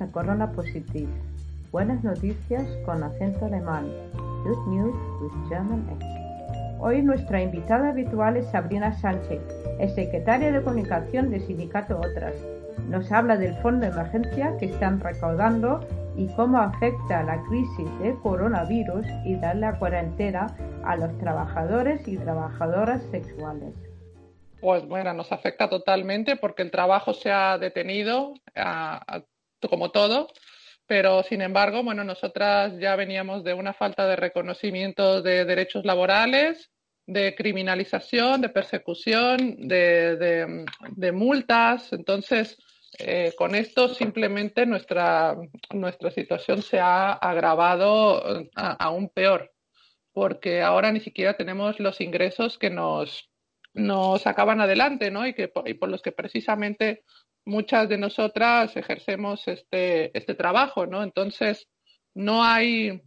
A Corona Positive. Buenas noticias con acento alemán. Good news with German accent. Hoy nuestra invitada habitual es Sabrina Sánchez, es secretaria de comunicación del sindicato Otras. Nos habla del fondo de emergencia que están recaudando y cómo afecta la crisis del coronavirus y dar la cuarentena a los trabajadores y trabajadoras sexuales. Pues bueno, nos afecta totalmente porque el trabajo se ha detenido, como todo, pero sin embargo, bueno, nosotras ya veníamos de una falta de reconocimiento de derechos laborales, de criminalización, de persecución, de, multas. Entonces, eh, con esto simplemente nuestra, nuestra situación se ha agravado eh, aún peor, porque ahora ni siquiera tenemos los ingresos que nos, nos sacaban adelante, ¿no? Y, que, y por los que precisamente muchas de nosotras ejercemos este, este trabajo, ¿no? Entonces, no hay,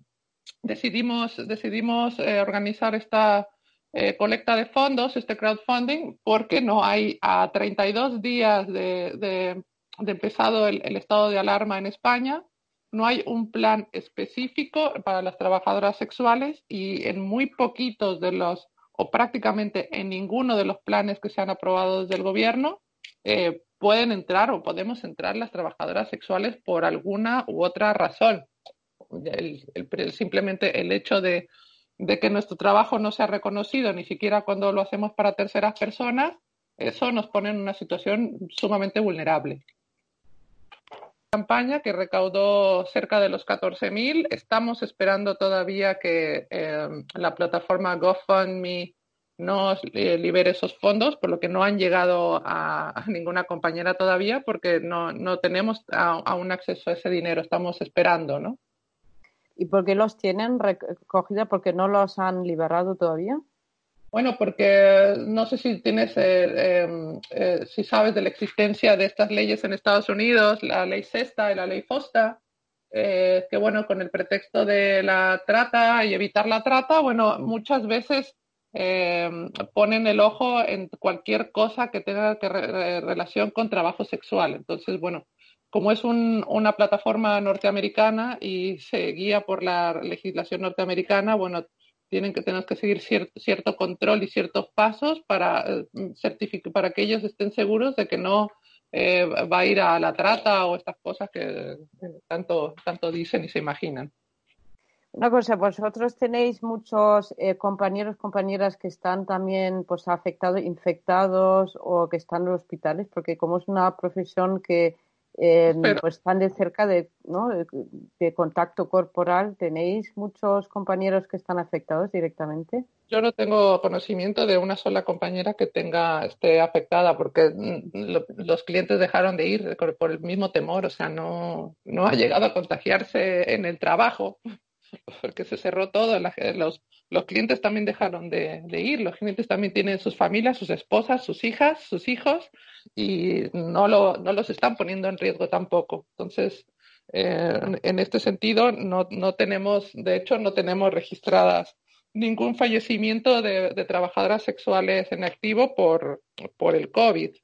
decidimos, decidimos eh, organizar esta eh, colecta de fondos, este crowdfunding, porque no hay a 32 días de, de, empezado el, estado de alarma en España, no hay un plan específico para las trabajadoras sexuales y en muy poquitos de los, o prácticamente en ninguno de los planes que se han aprobado desde el gobierno, eh, pueden entrar o podemos entrar las trabajadoras sexuales por alguna u otra razón. simplemente el hecho de, que nuestro trabajo no sea reconocido, ni siquiera cuando lo hacemos para terceras personas, eso nos pone en una situación sumamente vulnerable. Campaña que recaudó cerca de los 14.000. Estamos esperando todavía que eh, la plataforma GoFundMe no libere esos fondos, por lo que no han llegado a, ninguna compañera todavía, porque no, no tenemos aún acceso a ese dinero, estamos esperando, ¿no? ¿Y por qué los tienen recogida? ¿Porque no los han liberado todavía? Bueno, porque no sé si tienes, eh, em, eh, si sabes de la existencia de estas leyes en Estados Unidos, la ley SESTA y la ley FOSTA, eh, que bueno, con el pretexto de la trata y evitar la trata, bueno, muchas veces eh, ponen el ojo en cualquier cosa que tenga que relación con trabajo sexual. Entonces, bueno, como es una plataforma norteamericana y se guía por la legislación norteamericana, bueno, tienen que tener que seguir cierto, control y ciertos pasos para, eh, para que ellos estén seguros de que no eh, va a ir a la trata o estas cosas que tanto, tanto dicen y se imaginan. Una cosa, vosotros tenéis muchos eh, compañeros, compañeras que están también pues afectados, infectados o que están en los hospitales, porque como es una profesión que eh, pues están de cerca de, ¿no? de, contacto corporal, ¿tenéis muchos compañeros que están afectados directamente? Yo no tengo conocimiento de una sola compañera que tenga esté afectada porque mm, los clientes dejaron de ir por el mismo temor, o sea, no, no ha llegado a contagiarse en el trabajo porque se cerró todo, los, clientes también dejaron de, ir, los clientes también tienen sus familias, sus esposas, sus hijas, sus hijos y no, lo, no los están poniendo en riesgo tampoco. Entonces, en este sentido, no, no tenemos, de hecho, no tenemos registradas ningún fallecimiento de, de trabajadoras sexuales en activo por el COVID.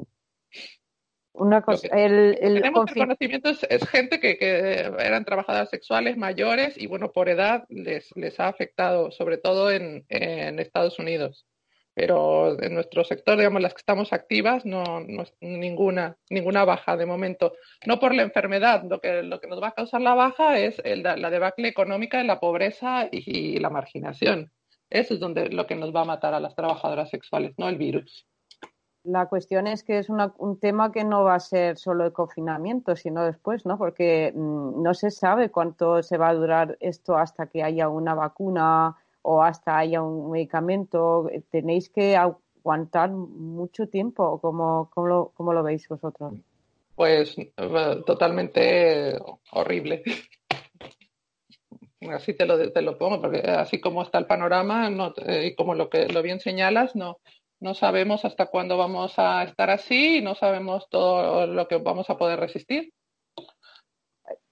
Una cosa, el, el tenemos conocimiento es, gente que, que, eran trabajadoras sexuales mayores y bueno, por edad les, les ha afectado, sobre todo en, en Estados Unidos. Pero en nuestro sector, digamos, las que estamos activas, no, no ninguna, ninguna baja de momento. No por la enfermedad, lo que, lo que nos va a causar la baja es el, la debacle económica, la pobreza y, y la marginación. Eso es donde lo que nos va a matar a las trabajadoras sexuales, no el virus. La cuestión es que es un tema que no va a ser solo el confinamiento, sino después, ¿no? Porque mm, no se sabe cuánto se va a durar esto hasta que haya una vacuna o hasta haya un medicamento. Tenéis que aguantar mucho tiempo. ¿Cómo, cómo, lo, cómo lo veis vosotros? Pues eh, totalmente horrible. Así te lo, te lo pongo, porque así como está el panorama no, eh, y como lo que lo bien señalas, no, no sabemos hasta cuándo vamos a estar así y no sabemos todo lo que vamos a poder resistir.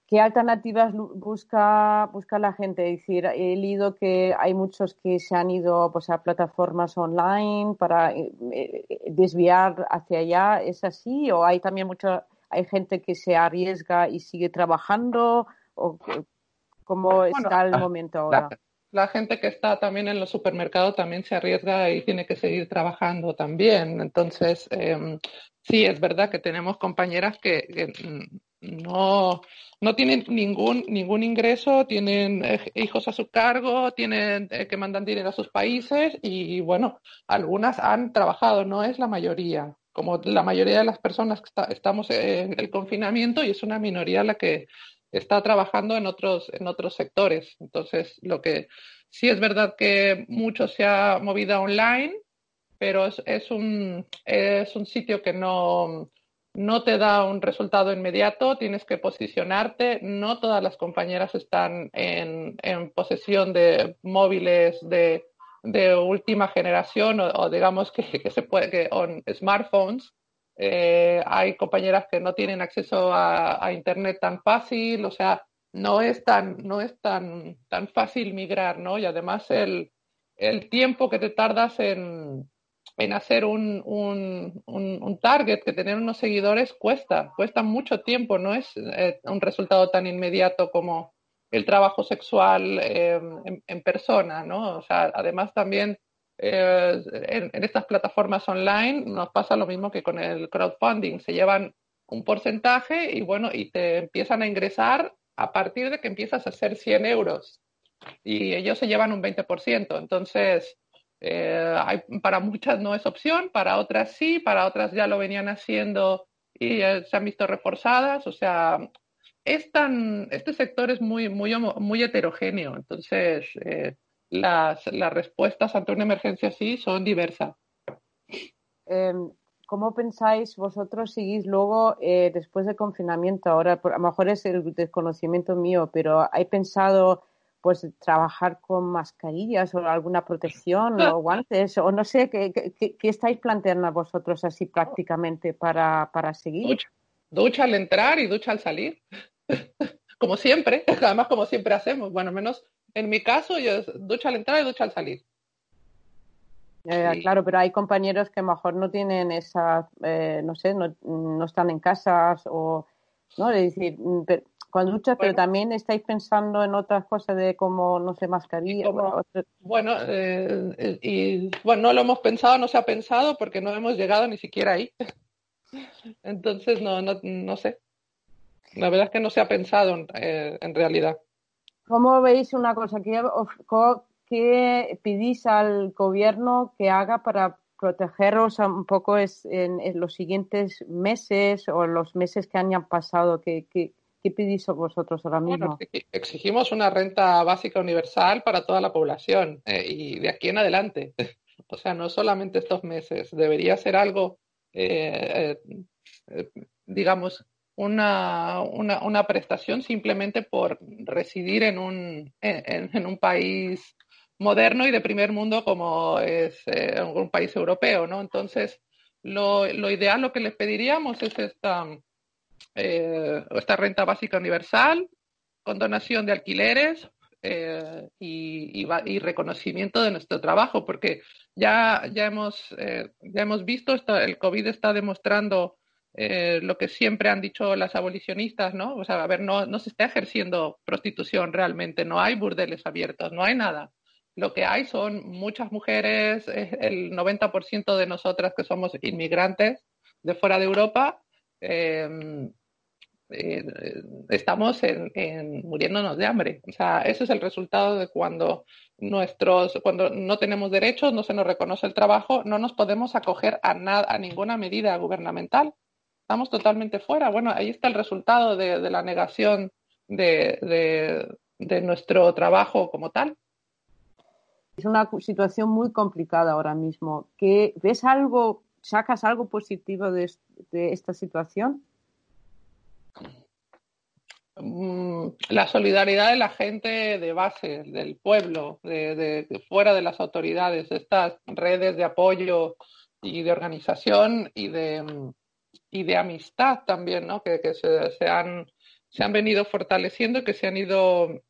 ¿Qué alternativas busca, busca la gente? Es decir, he leído que hay muchos que se han ido pues, a plataformas online para eh, eh, desviar hacia allá. ¿Es así? ¿O hay también mucha, hay gente que se arriesga y sigue trabajando? ¿O cómo está el momento ahora? la gente que está también en los supermercados también se arriesga y tiene que seguir trabajando también. Entonces, em, sí, es verdad que tenemos compañeras que, no, no tienen ningún, ningún ingreso, tienen eh, hijos a su cargo, tienen eh, que mandan dinero a sus países y, bueno, algunas han trabajado, no es la mayoría. Como la mayoría de las personas que estamos en el confinamiento y es una minoría la que está trabajando en otros, en otros sectores. Entonces, lo que sí es verdad que mucho se ha movido online, pero es, es, un, es un sitio que no, no te da un resultado inmediato, tienes que posicionarte. No todas las compañeras están en, en posesión de móviles de, de última generación o, digamos que, que, se puede, que on smartphones eh, hay compañeras que no tienen acceso a, Internet tan fácil, o sea, no es tan, no es tan, tan fácil migrar, ¿no? Y además el, el tiempo que te tardas en, en hacer un, un, un, target, que tener unos seguidores cuesta, cuesta mucho tiempo, no es eh, un resultado tan inmediato como el trabajo sexual eh, en, en, persona, ¿no? O sea, además también eh, en, estas plataformas online nos pasa lo mismo que con el crowdfunding. Se llevan un porcentaje y bueno, y te empiezan a ingresar a partir de que empiezas a hacer 100 euros. Y ellos se llevan un 20%. Entonces, eh, hay, para muchas no es opción, para otras sí, para otras ya lo venían haciendo y eh, se han visto reforzadas. O sea, es tan, este sector es muy, muy, muy heterogéneo. Entonces, las, las respuestas ante una emergencia así son diversas. Em, ¿Cómo pensáis vosotros seguís luego eh, después del confinamiento? Ahora, a lo mejor es el desconocimiento mío, pero ¿hay pensado pues trabajar con mascarillas o alguna protección o guantes? O no sé, ¿qué, qué, estáis planteando vosotros así prácticamente para, para seguir? Ducha. ducha al entrar y ducha al salir. como siempre, además como siempre hacemos. Bueno, menos en mi caso, yo ducha al entrar y ducha al salir. Claro, pero hay compañeros que mejor no tienen esa, eh, no sé, no, no, están en casas o, ¿no? Es decir, mm, cuando duchas, pero también estáis pensando en otras cosas de como, no sé, mascarilla. bueno, eh, y bueno, no lo hemos pensado, no se ha pensado porque no hemos llegado ni siquiera ahí. Entonces, no, no, no sé. La verdad es que no se ha pensado eh, en realidad. ¿Cómo veis una cosa? ¿Qué, qué pedís al gobierno que haga para protegeros un poco en, los siguientes meses o los meses que hayan pasado? ¿Qué, qué, pedís vosotros ahora mismo? exigimos una renta básica universal para toda la población eh, y de aquí en adelante. O sea, no solamente estos meses. Debería ser algo, eh, eh, digamos, una, una, una, prestación simplemente por residir en un, en, en, un país moderno y de primer mundo como es eh, un país europeo, ¿no? Entonces, lo, lo, ideal, lo que les pediríamos es esta, eh, esta renta básica universal con donación de alquileres eh, y, y, reconocimiento de nuestro trabajo, porque ya, ya, hemos, ya hemos visto, esto, el COVID está demostrando eh, lo que siempre han dicho las abolicionistas, ¿no? O sea, a ver, no, no se está ejerciendo prostitución realmente, no hay burdeles abiertos, no hay nada. Lo que hay son muchas mujeres, el 90% de nosotras que somos inmigrantes de fuera de Europa, eh, eh, estamos muriéndonos de hambre. O sea, ese es el resultado de cuando nuestros, cuando no tenemos derechos, no se nos reconoce el trabajo, no nos podemos acoger a nada, a ninguna medida gubernamental estamos totalmente fuera. Bueno, ahí está el resultado de, la negación de, nuestro trabajo como tal. es una situación muy complicada ahora mismo. ¿Qué, ¿Ves algo, sacas algo positivo de, esta situación? Mm, la solidaridad de la gente de base, del pueblo, de, fuera de las autoridades, estas redes de apoyo y de organización y de, y de amistad también, ¿no? Que, se, han, se han venido fortaleciendo que se han ido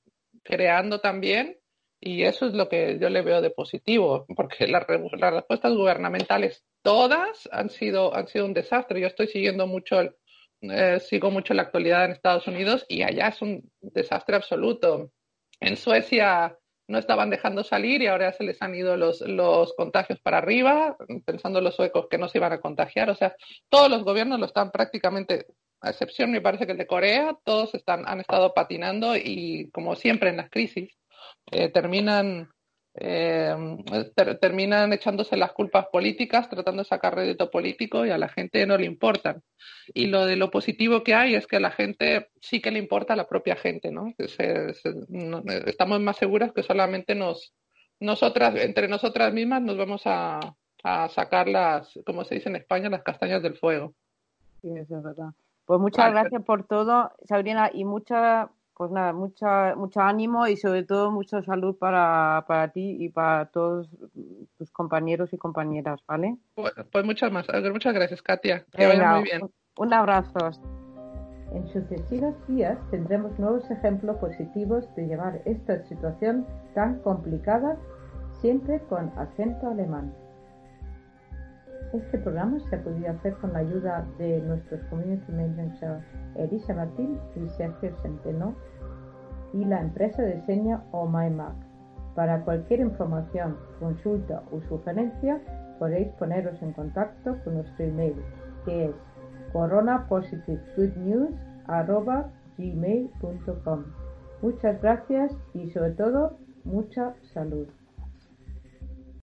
creando también. Y eso es lo que yo le veo de positivo, porque las, las respuestas gubernamentales todas han sido, han sido un desastre. Yo estoy siguiendo mucho, eh, sigo mucho la actualidad en Estados Unidos y allá es un desastre absoluto. En Suecia no estaban dejando salir y ahora se les han ido los, los contagios para arriba, pensando los suecos que no se iban a contagiar. O sea, todos los gobiernos lo están prácticamente, a excepción me parece que el de Corea, todos están, han estado patinando y como siempre en las crisis, eh, terminan eh, terminan echándose las culpas políticas, tratando de sacar rédito político y a la gente no le importan. Y lo de lo positivo que hay es que a la gente sí que le importa a la propia gente, ¿no? estamos más seguras que solamente nos, nosotras, entre nosotras mismas nos vamos a, a sacar las, como se dice en España, las castañas del fuego. Sí, eso es verdad. Pues muchas gracias por todo, Sabrina, y mucha pues nada, mucha, mucho ánimo y sobre todo mucha salud para, para ti y para todos tus compañeros y compañeras, ¿vale? Pues, pues muchas más, muchas gracias, Katia. Que vaya muy bien. Un abrazo. En sucesivos días tendremos nuevos ejemplos positivos de llevar esta situación tan complicada siempre con acento alemán. Este programa se ha podido hacer con la ayuda de nuestros community managers Elisa Martín y Sergio Centeno y la empresa de seña OMyMac. Para cualquier información, consulta o sugerencia, podéis poneros en contacto con nuestro email, que es coronapositivegoodnews.gmail.com Muchas gracias y sobre todo, mucha salud.